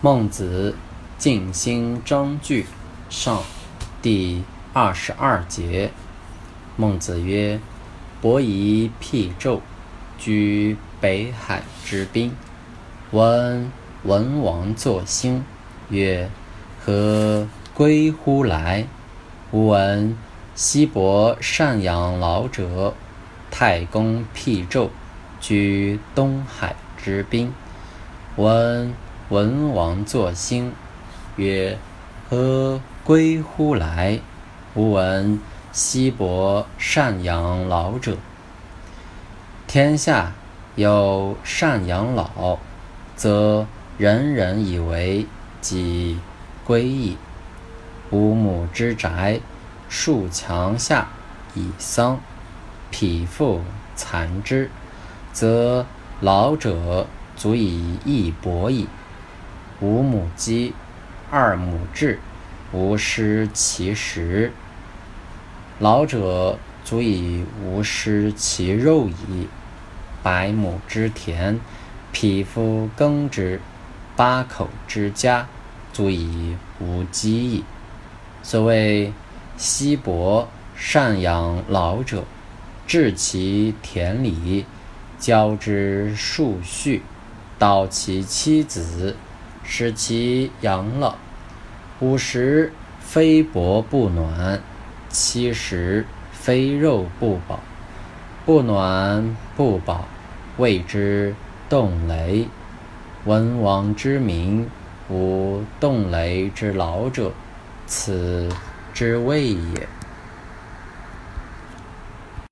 孟子尽心章句上第二十二节。孟子曰：“伯夷辟纣，居北海之滨。闻文王作兴，曰：‘何归乎来？’吾闻西伯善养老者。太公辟纣，居东海之滨。闻。”文王作兴，曰：“何归乎来？”吾闻西伯善养老者。天下有善养老，则人人以为己归矣。五亩之宅，树墙下以桑，匹夫残之，则老者足以义薄矣。五亩鸡，二亩雉，无失其食。老者足以无失其肉矣。百亩之田，匹夫耕之，八口之家，足以无饥矣。所谓西伯善养老者，治其田里，教之数畜，导其妻子。使其养老，五十非帛不暖，七十非肉不饱，不暖不饱，谓之冻雷。文王之民，无冻雷之老者，此之谓也。